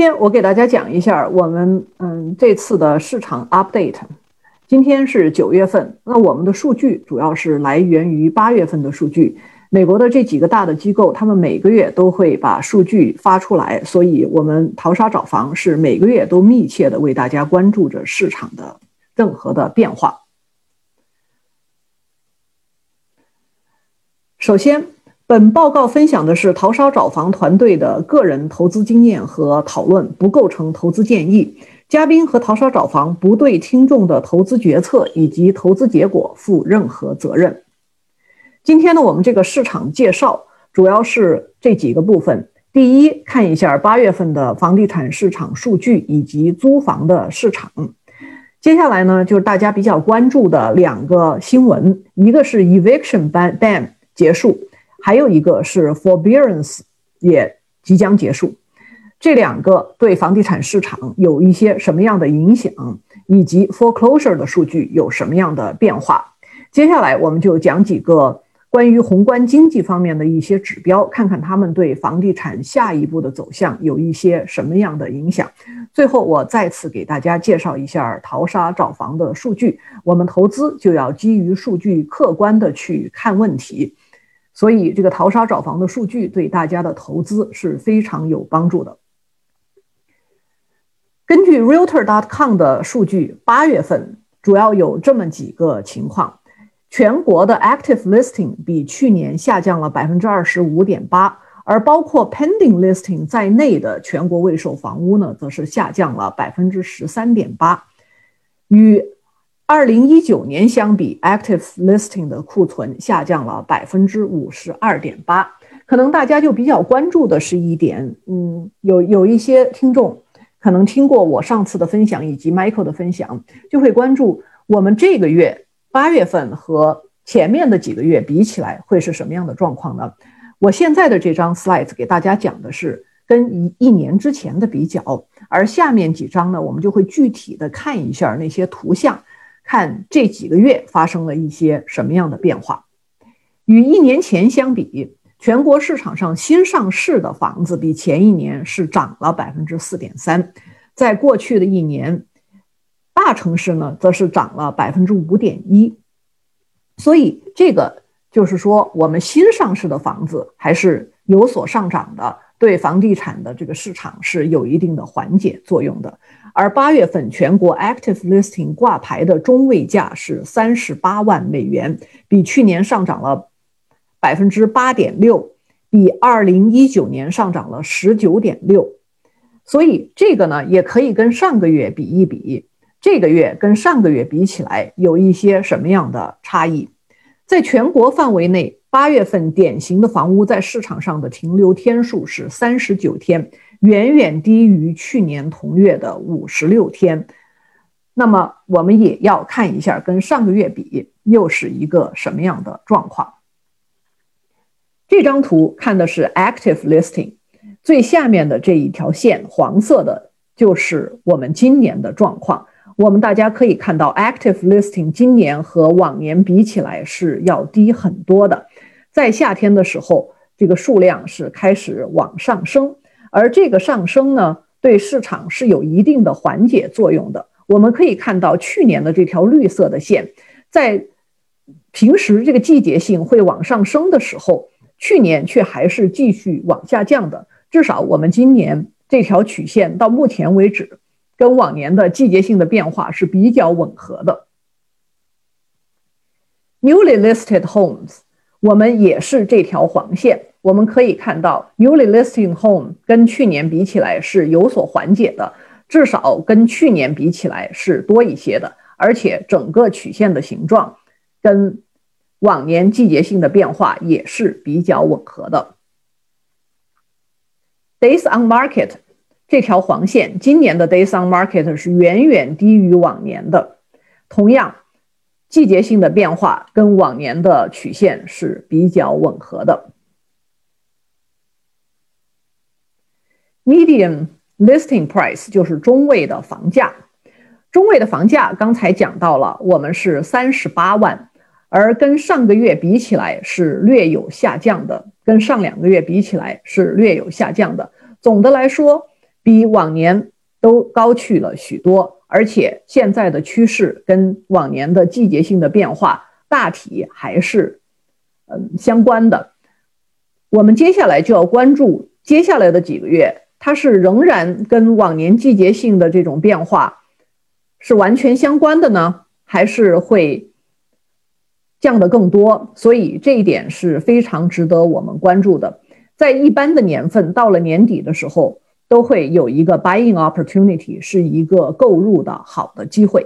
今天我给大家讲一下我们嗯这次的市场 update。今天是九月份，那我们的数据主要是来源于八月份的数据。美国的这几个大的机构，他们每个月都会把数据发出来，所以我们淘沙找房是每个月都密切的为大家关注着市场的任何的变化。首先。本报告分享的是淘沙找房团队的个人投资经验和讨论，不构成投资建议。嘉宾和淘沙找房不对听众的投资决策以及投资结果负任何责任。今天呢，我们这个市场介绍主要是这几个部分：第一，看一下八月份的房地产市场数据以及租房的市场；接下来呢，就是大家比较关注的两个新闻，一个是 eviction ban 结束。还有一个是 forbearance 也即将结束，这两个对房地产市场有一些什么样的影响，以及 foreclosure 的数据有什么样的变化？接下来我们就讲几个关于宏观经济方面的一些指标，看看他们对房地产下一步的走向有一些什么样的影响。最后，我再次给大家介绍一下淘沙找房的数据。我们投资就要基于数据，客观的去看问题。所以，这个淘沙找房的数据对大家的投资是非常有帮助的。根据 Realtor.com 的数据，八月份主要有这么几个情况：全国的 Active Listing 比去年下降了百分之二十五点八，而包括 Pending Listing 在内的全国未售房屋呢，则是下降了百分之十三点八，与。二零一九年相比，active listing 的库存下降了百分之五十二点八。可能大家就比较关注的是一点，嗯，有有一些听众可能听过我上次的分享以及 Michael 的分享，就会关注我们这个月八月份和前面的几个月比起来会是什么样的状况呢？我现在的这张 slide 给大家讲的是跟一一年之前的比较，而下面几张呢，我们就会具体的看一下那些图像。看这几个月发生了一些什么样的变化？与一年前相比，全国市场上新上市的房子比前一年是涨了百分之四点三。在过去的一年，大城市呢则是涨了百分之五点一。所以这个就是说，我们新上市的房子还是有所上涨的，对房地产的这个市场是有一定的缓解作用的。而八月份全国 active listing 挂牌的中位价是三十八万美元，比去年上涨了百分之八点六，比二零一九年上涨了十九点六。所以这个呢，也可以跟上个月比一比，这个月跟上个月比起来有一些什么样的差异？在全国范围内，八月份典型的房屋在市场上的停留天数是三十九天。远远低于去年同月的五十六天，那么我们也要看一下跟上个月比又是一个什么样的状况。这张图看的是 active listing，最下面的这一条线黄色的就是我们今年的状况。我们大家可以看到，active listing 今年和往年比起来是要低很多的，在夏天的时候，这个数量是开始往上升。而这个上升呢，对市场是有一定的缓解作用的。我们可以看到，去年的这条绿色的线，在平时这个季节性会往上升的时候，去年却还是继续往下降的。至少我们今年这条曲线到目前为止，跟往年的季节性的变化是比较吻合的。Newly listed homes，我们也是这条黄线。我们可以看到，newly listing home 跟去年比起来是有所缓解的，至少跟去年比起来是多一些的，而且整个曲线的形状跟往年季节性的变化也是比较吻合的。Days on market 这条黄线，今年的 days on market 是远远低于往年的，同样季节性的变化跟往年的曲线是比较吻合的。Median listing price 就是中位的房价，中位的房价刚才讲到了，我们是三十八万，而跟上个月比起来是略有下降的，跟上两个月比起来是略有下降的。总的来说，比往年都高去了许多，而且现在的趋势跟往年的季节性的变化大体还是嗯相关的。我们接下来就要关注接下来的几个月，它是仍然跟往年季节性的这种变化是完全相关的呢，还是会降得更多？所以这一点是非常值得我们关注的。在一般的年份，到了年底的时候，都会有一个 buying opportunity，是一个购入的好的机会。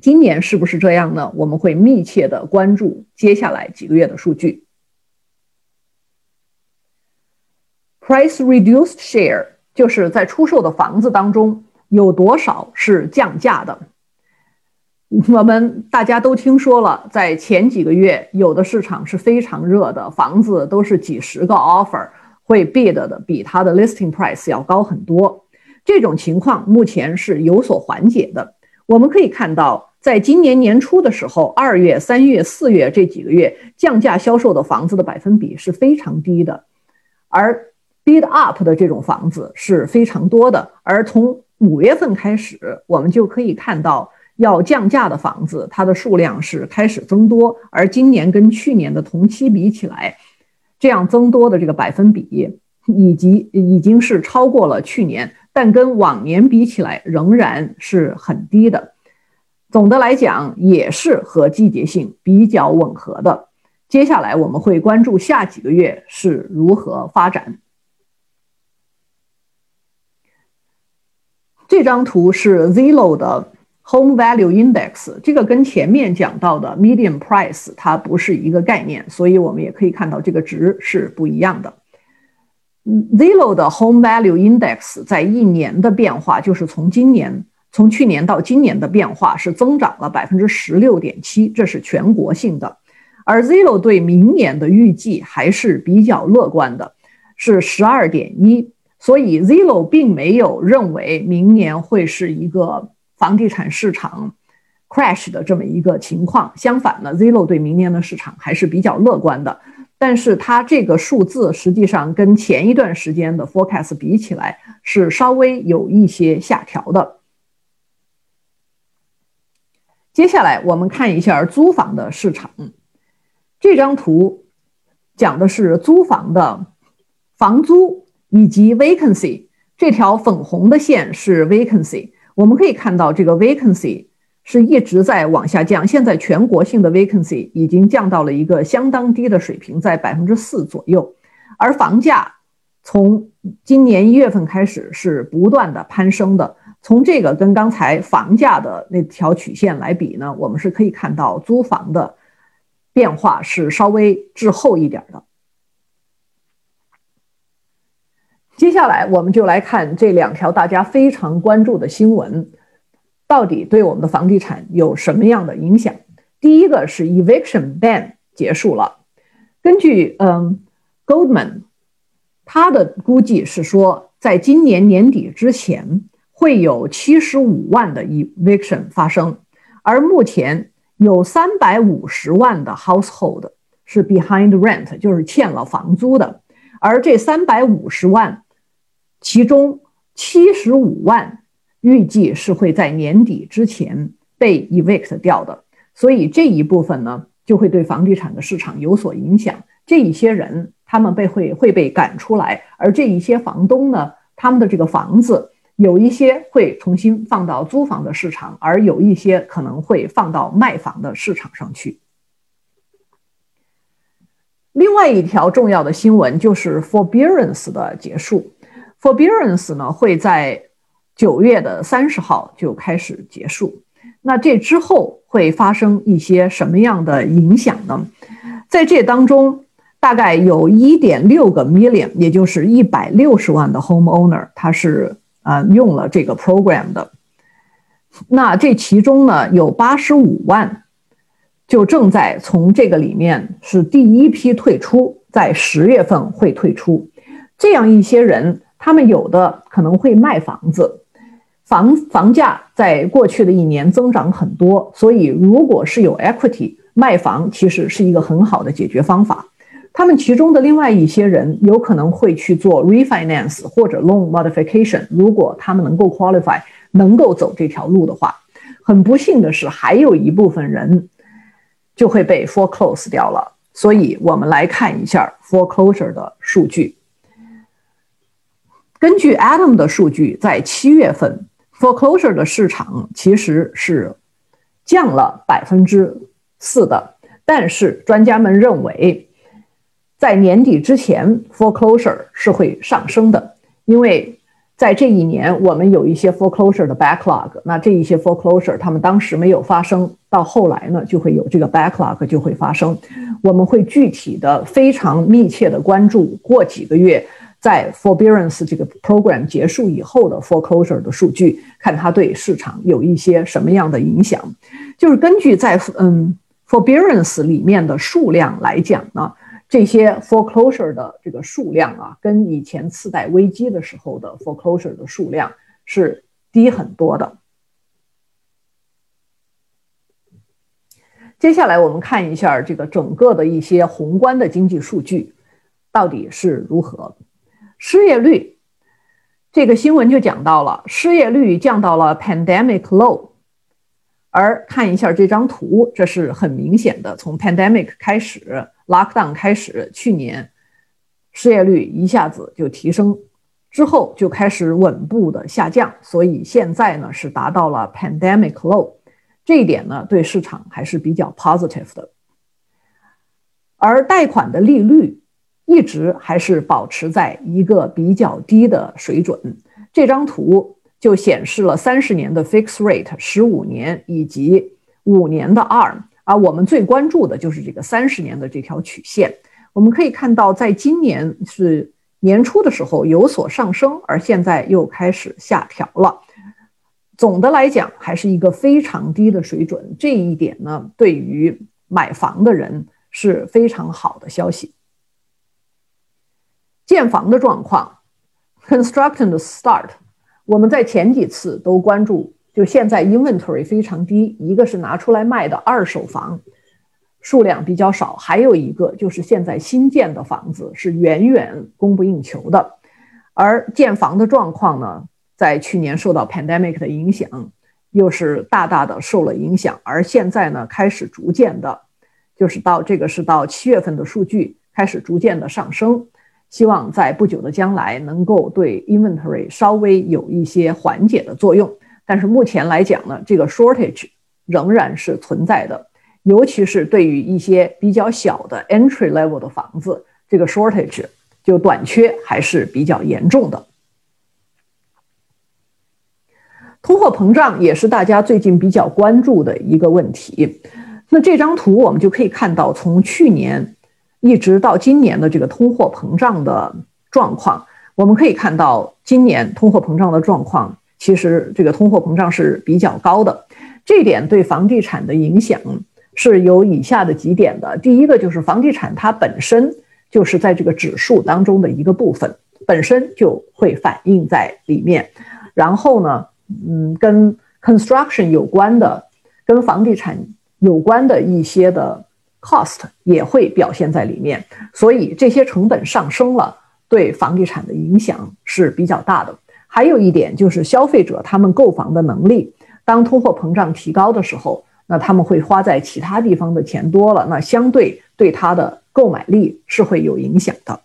今年是不是这样呢？我们会密切的关注接下来几个月的数据。Price reduced share 就是在出售的房子当中有多少是降价的。我们大家都听说了，在前几个月，有的市场是非常热的，房子都是几十个 offer 会 bid 的，比它的 listing price 要高很多。这种情况目前是有所缓解的。我们可以看到，在今年年初的时候，二月、三月、四月这几个月降价销售的房子的百分比是非常低的，而 bid up 的这种房子是非常多的，而从五月份开始，我们就可以看到要降价的房子，它的数量是开始增多。而今年跟去年的同期比起来，这样增多的这个百分比，以及已经是超过了去年，但跟往年比起来仍然是很低的。总的来讲，也是和季节性比较吻合的。接下来我们会关注下几个月是如何发展。这张图是 Zillow 的 Home Value Index，这个跟前面讲到的 Median Price 它不是一个概念，所以我们也可以看到这个值是不一样的。Zillow 的 Home Value Index 在一年的变化，就是从今年从去年到今年的变化是增长了百分之十六点七，这是全国性的。而 Zillow 对明年的预计还是比较乐观的，是十二点一。所以，Zillow 并没有认为明年会是一个房地产市场 crash 的这么一个情况。相反呢，Zillow 对明年的市场还是比较乐观的。但是它这个数字实际上跟前一段时间的 forecast 比起来是稍微有一些下调的。接下来我们看一下租房的市场。这张图讲的是租房的房租。以及 vacancy 这条粉红的线是 vacancy，我们可以看到这个 vacancy 是一直在往下降，现在全国性的 vacancy 已经降到了一个相当低的水平，在百分之四左右。而房价从今年一月份开始是不断的攀升的。从这个跟刚才房价的那条曲线来比呢，我们是可以看到租房的变化是稍微滞后一点的。接下来，我们就来看这两条大家非常关注的新闻，到底对我们的房地产有什么样的影响？第一个是 eviction ban 结束了。根据嗯 Goldman，他的估计是说，在今年年底之前会有七十五万的 eviction 发生，而目前有三百五十万的 household 是 behind rent，就是欠了房租的，而这三百五十万。其中七十五万预计是会在年底之前被 evict 掉的，所以这一部分呢就会对房地产的市场有所影响。这一些人他们被会会被赶出来，而这一些房东呢，他们的这个房子有一些会重新放到租房的市场，而有一些可能会放到卖房的市场上去。另外一条重要的新闻就是 forbearance 的结束。Forbearance 呢会在九月的三十号就开始结束，那这之后会发生一些什么样的影响呢？在这当中，大概有一点六个 million，也就是一百六十万的 homeowner，他是啊用了这个 program 的。那这其中呢，有八十五万就正在从这个里面是第一批退出，在十月份会退出，这样一些人。他们有的可能会卖房子，房房价在过去的一年增长很多，所以如果是有 equity 卖房，其实是一个很好的解决方法。他们其中的另外一些人有可能会去做 refinance 或者 loan modification。如果他们能够 qualify，能够走这条路的话，很不幸的是，还有一部分人就会被 foreclose 掉了。所以我们来看一下 foreclosure 的数据。根据 Adam 的数据，在七月份 foreclosure 的市场其实是降了百分之四的，但是专家们认为，在年底之前 foreclosure 是会上升的，因为。在这一年，我们有一些 foreclosure 的 backlog，那这一些 foreclosure 他们当时没有发生，到后来呢就会有这个 backlog 就会发生。我们会具体的、非常密切的关注过几个月在 forbearance 这个 program 结束以后的 foreclosure 的数据，看它对市场有一些什么样的影响。就是根据在嗯 forbearance 里面的数量来讲呢。这些 foreclosure 的这个数量啊，跟以前次贷危机的时候的 foreclosure 的数量是低很多的。接下来我们看一下这个整个的一些宏观的经济数据到底是如何。失业率，这个新闻就讲到了，失业率降到了 pandemic low。而看一下这张图，这是很明显的，从 pandemic 开始，lockdown 开始，去年失业率一下子就提升，之后就开始稳步的下降，所以现在呢是达到了 pandemic low，这一点呢对市场还是比较 positive 的。而贷款的利率一直还是保持在一个比较低的水准，这张图。就显示了三十年的 fixed rate、十五年以及五年的 ARM，而我们最关注的就是这个三十年的这条曲线。我们可以看到，在今年是年初的时候有所上升，而现在又开始下调了。总的来讲，还是一个非常低的水准。这一点呢，对于买房的人是非常好的消息。建房的状况，construction start。我们在前几次都关注，就现在 inventory 非常低，一个是拿出来卖的二手房数量比较少，还有一个就是现在新建的房子是远远供不应求的，而建房的状况呢，在去年受到 pandemic 的影响，又是大大的受了影响，而现在呢，开始逐渐的，就是到这个是到七月份的数据开始逐渐的上升。希望在不久的将来能够对 inventory 稍微有一些缓解的作用，但是目前来讲呢，这个 shortage 仍然是存在的，尤其是对于一些比较小的 entry level 的房子，这个 shortage 就短缺还是比较严重的。通货膨胀也是大家最近比较关注的一个问题。那这张图我们就可以看到，从去年。一直到今年的这个通货膨胀的状况，我们可以看到，今年通货膨胀的状况，其实这个通货膨胀是比较高的。这点对房地产的影响是有以下的几点的。第一个就是房地产它本身就是在这个指数当中的一个部分，本身就会反映在里面。然后呢，嗯，跟 construction 有关的，跟房地产有关的一些的。Cost 也会表现在里面，所以这些成本上升了，对房地产的影响是比较大的。还有一点就是消费者他们购房的能力，当通货膨胀提高的时候，那他们会花在其他地方的钱多了，那相对对他的购买力是会有影响的。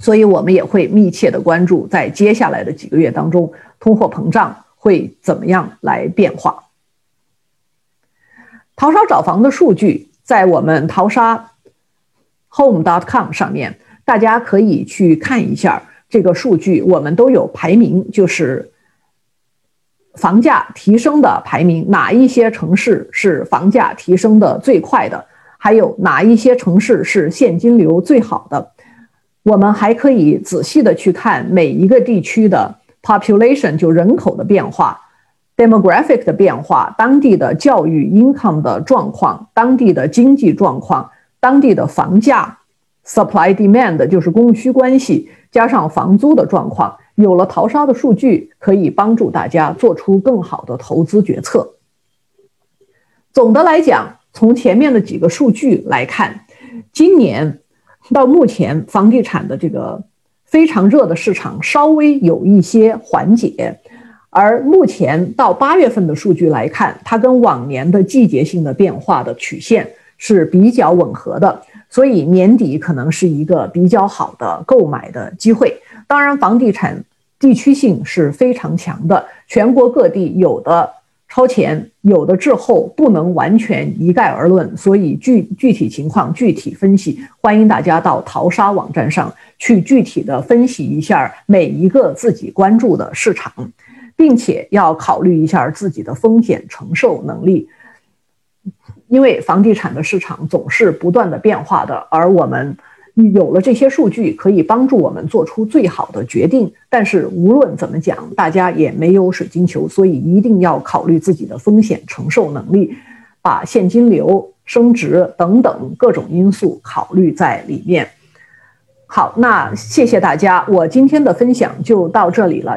所以我们也会密切的关注，在接下来的几个月当中，通货膨胀会怎么样来变化。淘沙找房的数据。在我们淘沙 home dot com 上面，大家可以去看一下这个数据。我们都有排名，就是房价提升的排名，哪一些城市是房价提升的最快的？还有哪一些城市是现金流最好的？我们还可以仔细的去看每一个地区的 population，就人口的变化。Demographic 的变化，当地的教育 income 的状况，当地的经济状况，当地的房价 supply demand 就是供需关系，加上房租的状况，有了淘沙的数据，可以帮助大家做出更好的投资决策。总的来讲，从前面的几个数据来看，今年到目前房地产的这个非常热的市场稍微有一些缓解，而目前到八月份的数据来看，它跟往年的季节性的变化的曲线是比较吻合的，所以年底可能是一个比较好的购买的机会。当然，房地产地区性是非常强的，全国各地有的。超前有的滞后不能完全一概而论，所以具具体情况具体分析，欢迎大家到淘沙网站上去具体的分析一下每一个自己关注的市场，并且要考虑一下自己的风险承受能力，因为房地产的市场总是不断的变化的，而我们。有了这些数据，可以帮助我们做出最好的决定。但是无论怎么讲，大家也没有水晶球，所以一定要考虑自己的风险承受能力，把现金流、升值等等各种因素考虑在里面。好，那谢谢大家，我今天的分享就到这里了。